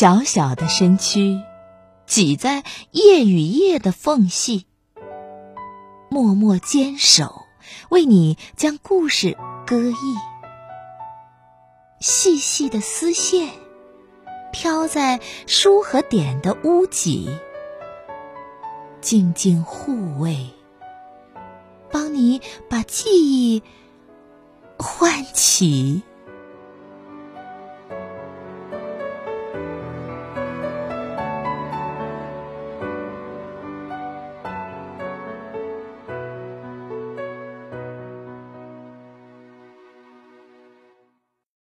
小小的身躯挤在夜与夜的缝隙。默默坚守为你将故事歌译。细细的丝线飘在书和点的屋脊。静静护卫帮你把记忆唤起。